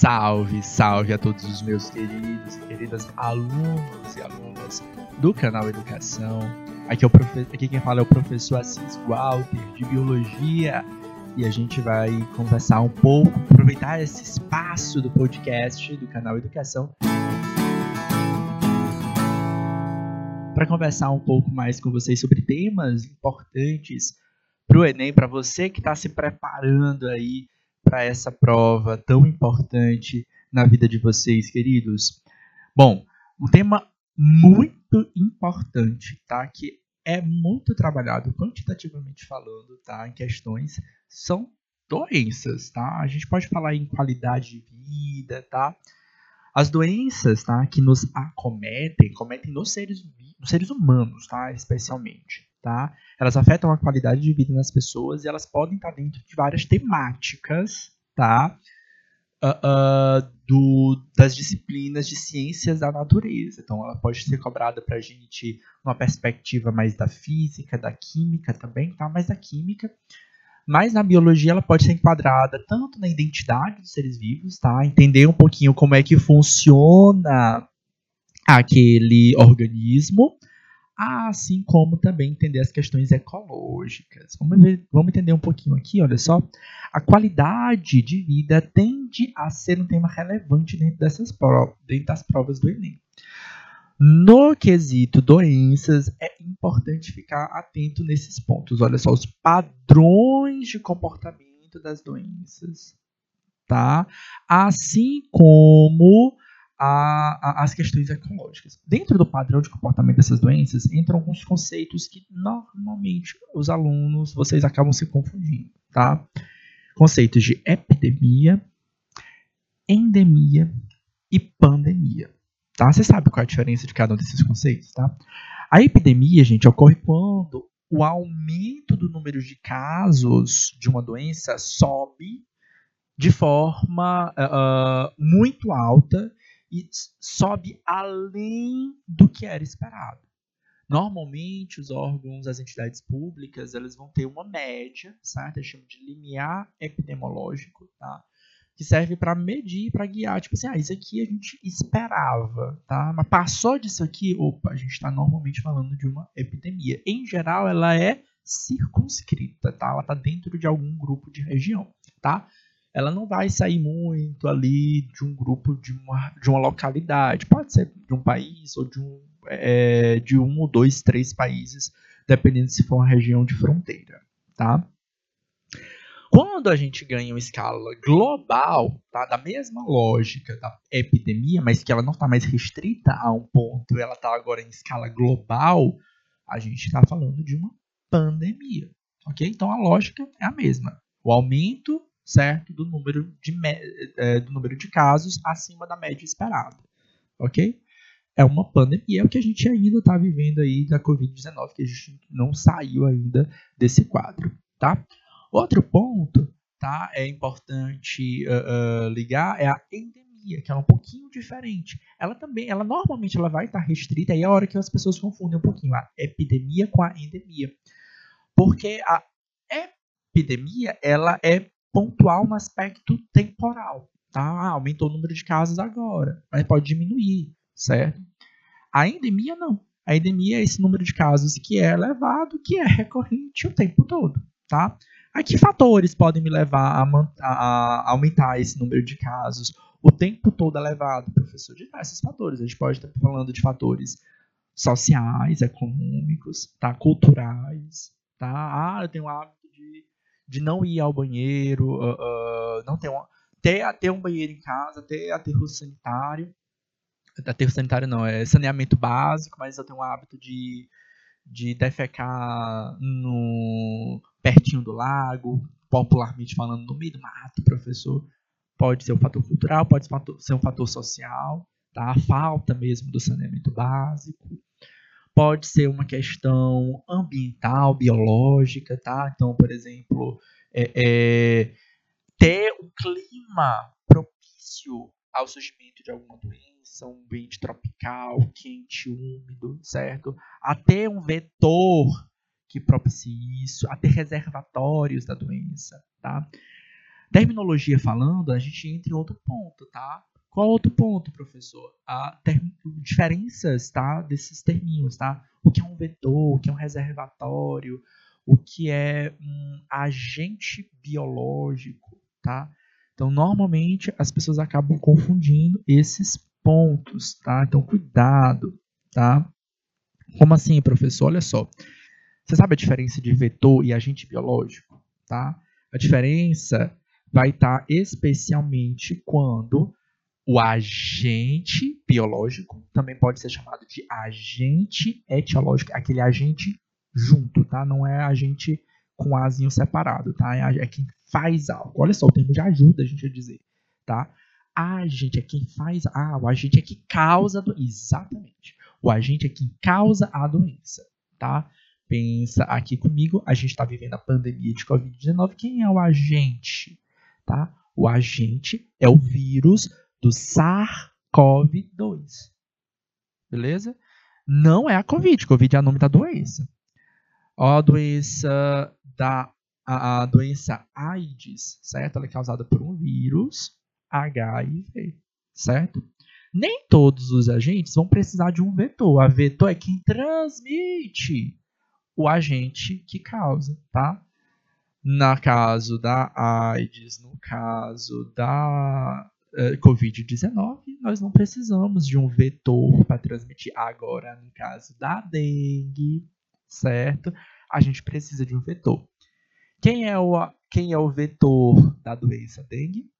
Salve, salve a todos os meus queridos e queridas alunos e alunas do canal Educação. Aqui, é o profe... Aqui quem fala é o professor Assis Walter, de Biologia, e a gente vai conversar um pouco, aproveitar esse espaço do podcast do canal Educação para conversar um pouco mais com vocês sobre temas importantes para o Enem, para você que está se preparando aí para essa prova tão importante na vida de vocês, queridos? Bom, um tema muito importante, tá? Que é muito trabalhado quantitativamente falando, tá? Em questões são doenças, tá? A gente pode falar em qualidade de vida, tá? As doenças, tá, que nos acometem, cometem nos seres, nos seres humanos, tá, especialmente tá? Elas afetam a qualidade de vida das pessoas e elas podem estar dentro de várias temáticas, tá? Uh, uh, do, das disciplinas de ciências da natureza. Então, ela pode ser cobrada para a gente numa perspectiva mais da física, da química também, tá? Mas da química. Mas na biologia ela pode ser enquadrada tanto na identidade dos seres vivos, tá? Entender um pouquinho como é que funciona aquele organismo, assim como também entender as questões ecológicas. Vamos, ver, vamos entender um pouquinho aqui, olha só. A qualidade de vida tende a ser um tema relevante dentro, dessas provas, dentro das provas do Enem. No quesito doenças, é importante ficar atento nesses pontos. Olha só, os padrões de comportamento das doenças, tá? Assim como a, a, as questões ecológicas. Dentro do padrão de comportamento dessas doenças entram alguns conceitos que normalmente os alunos vocês acabam se confundindo, tá? Conceitos de epidemia, endemia e pandemia, tá? Você sabe qual é a diferença de cada um desses conceitos, tá? A epidemia, gente, ocorre quando o aumento do número de casos de uma doença sobe de forma uh, muito alta e sobe além do que era esperado. Normalmente, os órgãos, as entidades públicas, elas vão ter uma média, certo? Eles chamam de limiar epidemiológico, tá? Que serve para medir, para guiar. Tipo assim, ah, isso aqui a gente esperava, tá? Mas passou disso aqui, opa, a gente está normalmente falando de uma epidemia. Em geral, ela é circunscrita, tá? Ela está dentro de algum grupo de região, tá? Ela não vai sair muito ali de um grupo de uma, de uma localidade. Pode ser de um país ou de um, é, de um ou dois, três países, dependendo se for uma região de fronteira, tá? Quando a gente ganha uma escala global, tá? da mesma lógica da epidemia, mas que ela não está mais restrita a um ponto, ela está agora em escala global, a gente está falando de uma pandemia, ok? Então a lógica é a mesma. O aumento certo? Do número de, é, do número de casos acima da média esperada, ok? É uma pandemia, é o que a gente ainda está vivendo aí da Covid-19, que a gente não saiu ainda desse quadro, tá? Outro ponto, tá? É importante uh, uh, ligar é a endemia, que é um pouquinho diferente. Ela também, ela normalmente ela vai estar restrita, aí é a hora que as pessoas confundem um pouquinho a epidemia com a endemia. Porque a epidemia, ela é pontual no aspecto temporal. Tá? Ah, aumentou o número de casos agora, mas pode diminuir, certo? A endemia não. A endemia é esse número de casos que é elevado, que é recorrente o tempo todo, tá? A que fatores podem me levar a, a, aumentar esse número de casos o tempo todo elevado, professor? Diversos fatores. A gente pode estar falando de fatores sociais, econômicos, tá? culturais, tá? Ah, eu tenho hábito de não ir ao banheiro, uh, uh, não ter, uma, ter, ter um banheiro em casa, ter aterro sanitário. Aterro sanitário não, é saneamento básico, mas eu tenho o hábito de, de defecar no, pertinho do lago, popularmente falando, no meio do mato, professor. Pode ser um fator cultural, pode ser um fator social, tá? a falta mesmo do saneamento básico pode ser uma questão ambiental, biológica, tá? Então, por exemplo, é, é, ter um clima propício ao surgimento de alguma doença, um ambiente tropical, quente, úmido, certo? Até um vetor que propicie isso, até reservatórios da doença, tá? Terminologia falando, a gente entra em outro ponto, tá? Qual outro ponto, professor? A diferenças, tá? Desses terminhos, tá? O que é um vetor, o que é um reservatório, o que é um agente biológico, tá? Então, normalmente as pessoas acabam confundindo esses pontos, tá? Então, cuidado, tá? Como assim, professor? Olha só. Você sabe a diferença de vetor e agente biológico, tá? A diferença vai estar especialmente quando o agente biológico também pode ser chamado de agente etiológico, aquele agente junto, tá? Não é agente com azinho separado, tá? É, é quem faz algo. Olha só, o termo já ajuda a gente a dizer, tá? Agente é quem faz. Ah, o agente é que causa. Do... Exatamente. O agente é quem causa a doença, tá? Pensa aqui comigo, a gente está vivendo a pandemia de Covid-19. Quem é o agente? Tá? O agente é o vírus do SARS-CoV-2. Beleza? Não é a Covid. Covid é o nome da doença. A doença da a, a doença AIDS, certo? Ela é causada por um vírus HIV, certo? Nem todos os agentes vão precisar de um vetor. A vetor é quem transmite o agente que causa, tá? Na caso da AIDS, no caso da Covid-19, nós não precisamos de um vetor para transmitir. Agora, no caso da dengue, certo? A gente precisa de um vetor. Quem é o, quem é o vetor da doença dengue?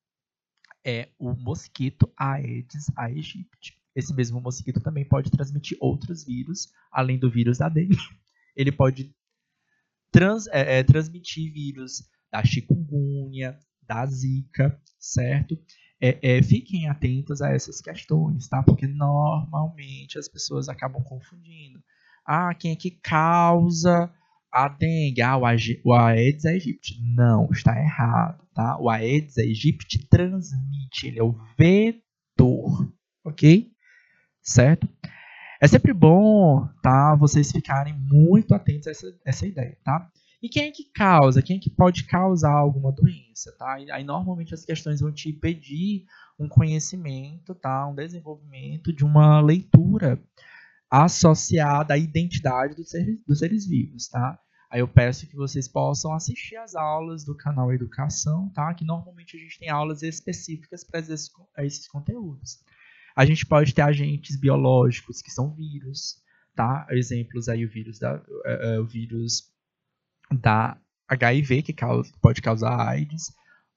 É o mosquito Aedes aegypti. Esse mesmo mosquito também pode transmitir outros vírus, além do vírus da dengue. Ele pode trans, é, é, transmitir vírus da chikungunya, da zika, certo? É, é, fiquem atentos a essas questões, tá? Porque normalmente as pessoas acabam confundindo. Ah, quem é que causa a dengue? Ah, o Aedes aegypti. Não, está errado, tá? O Aedes aegypti transmite, ele é o vetor, ok? Certo? É sempre bom, tá? Vocês ficarem muito atentos a essa, essa ideia, tá? E quem é que causa? Quem é que pode causar alguma doença, tá? Aí normalmente as questões vão te pedir um conhecimento, tá? Um desenvolvimento de uma leitura associada à identidade dos seres, dos seres vivos, tá? Aí eu peço que vocês possam assistir às aulas do canal Educação, tá? Que normalmente a gente tem aulas específicas para esses, esses conteúdos. A gente pode ter agentes biológicos que são vírus, tá? Exemplos aí o vírus da, uh, uh, o vírus da HIV que causa, pode causar AIDS,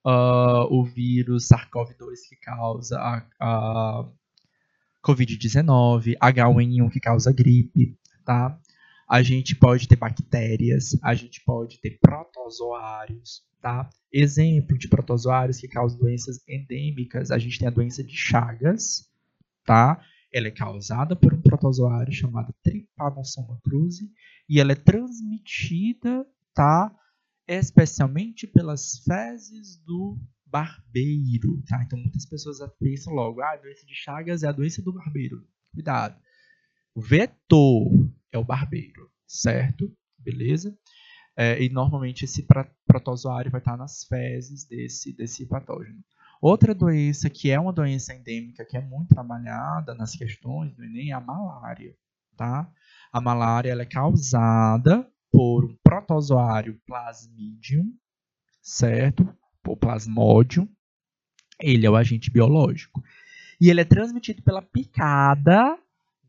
uh, o vírus SARS-CoV-2 que causa a, a COVID-19, H1N1 que causa gripe, tá? A gente pode ter bactérias, a gente pode ter protozoários, tá? Exemplo de protozoários que causam doenças endêmicas, a gente tem a doença de Chagas, tá? Ela é causada por um protozoário chamado Trypanosoma cruzi e ela é transmitida, tá? Especialmente pelas fezes do barbeiro, tá? Então muitas pessoas pensam logo, ah, a doença de Chagas é a doença do barbeiro. Cuidado. O vetor é o barbeiro, certo? Beleza? É, e normalmente esse protozoário vai estar nas fezes desse, desse patógeno. Outra doença que é uma doença endêmica que é muito trabalhada nas questões do Enem é a malária. Tá? A malária ela é causada por um protozoário plasmidium, certo? Por plasmodium. Ele é o agente biológico. E ele é transmitido pela picada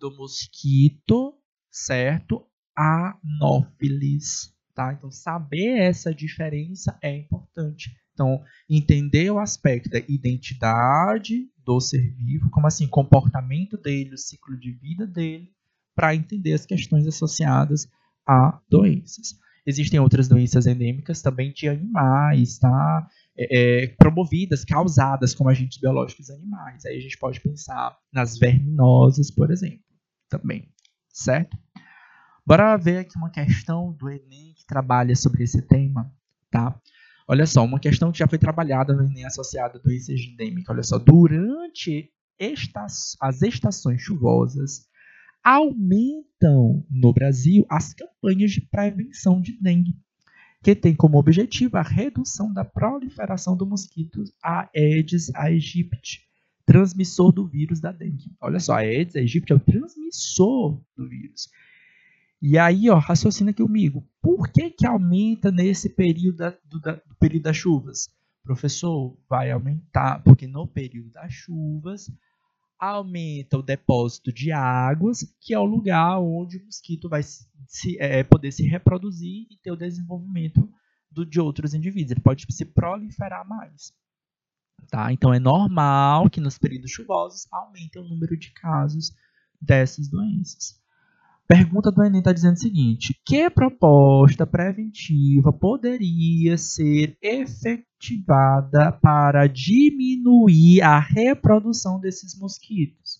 do mosquito, certo? Anopheles. Tá? Então, saber essa diferença é importante. Então, entender o aspecto da identidade do ser vivo, como assim, comportamento dele, o ciclo de vida dele, para entender as questões associadas a doenças. Existem outras doenças endêmicas também de animais, tá? É, é, promovidas, causadas como agentes biológicos animais. Aí a gente pode pensar nas verminosas, por exemplo, também, certo? Bora ver aqui uma questão do Enem que trabalha sobre esse tema, tá? Olha só, uma questão que já foi trabalhada no Enem associada à doença endêmica. Olha só, durante estas, as estações chuvosas, aumentam no Brasil as campanhas de prevenção de dengue. que tem como objetivo a redução da proliferação do mosquito Aedes aegypti, transmissor do vírus da dengue. Olha só, Aedes aegypti é o transmissor do vírus. E aí, ó, raciocina aqui comigo. Por que, que aumenta nesse período, da, do, da, do período das chuvas? Professor, vai aumentar, porque no período das chuvas aumenta o depósito de águas, que é o lugar onde o mosquito vai se, é, poder se reproduzir e ter o desenvolvimento do, de outros indivíduos. Ele pode se proliferar mais. Tá? Então é normal que nos períodos chuvosos aumente o número de casos dessas doenças. Pergunta do Enem está dizendo o seguinte: que proposta preventiva poderia ser efetivada para diminuir a reprodução desses mosquitos?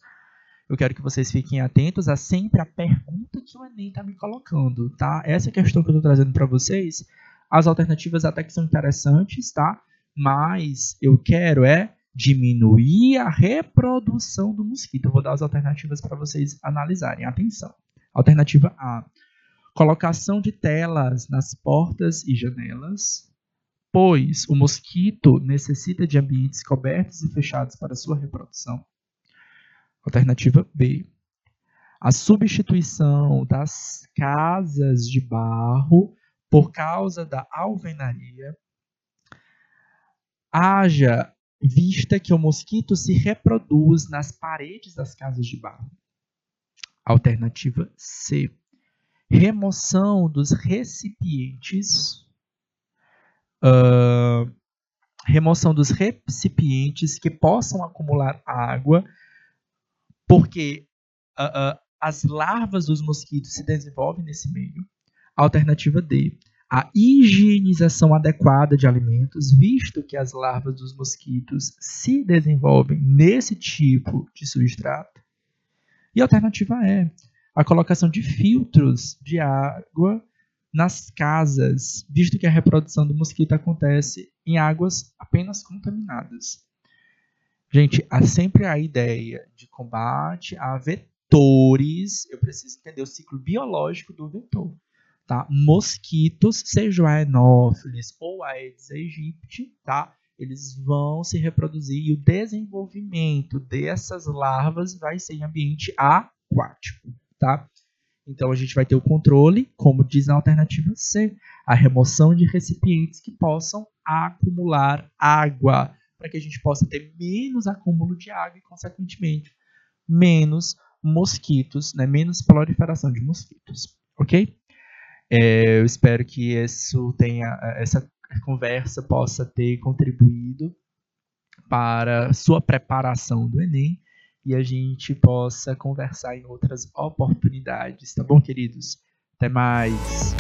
Eu quero que vocês fiquem atentos a sempre a pergunta que o Enem está me colocando, tá? Essa questão que eu estou trazendo para vocês, as alternativas até que são interessantes, tá? Mas eu quero é diminuir a reprodução do mosquito. Eu vou dar as alternativas para vocês analisarem. Atenção. Alternativa A: colocação de telas nas portas e janelas, pois o mosquito necessita de ambientes cobertos e fechados para sua reprodução. Alternativa B: a substituição das casas de barro por causa da alvenaria. Haja vista que o mosquito se reproduz nas paredes das casas de barro. Alternativa C. Remoção dos recipientes. Uh, remoção dos recipientes que possam acumular água, porque uh, uh, as larvas dos mosquitos se desenvolvem nesse meio. Alternativa D. A higienização adequada de alimentos, visto que as larvas dos mosquitos se desenvolvem nesse tipo de substrato. E alternativa é a colocação de filtros de água nas casas, visto que a reprodução do mosquito acontece em águas apenas contaminadas. Gente, há sempre a ideia de combate a vetores. Eu preciso entender o ciclo biológico do vetor. Tá? Mosquitos, seja o Aenófilis ou Aedes aegypti, tá? eles vão se reproduzir e o desenvolvimento dessas larvas vai ser em ambiente aquático, tá? Então a gente vai ter o controle, como diz na alternativa C, a remoção de recipientes que possam acumular água, para que a gente possa ter menos acúmulo de água e, consequentemente, menos mosquitos, né, menos proliferação de mosquitos, ok? É, eu espero que isso tenha, essa conversa possa ter contribuído para sua preparação do Enem e a gente possa conversar em outras oportunidades, tá bom, queridos? Até mais!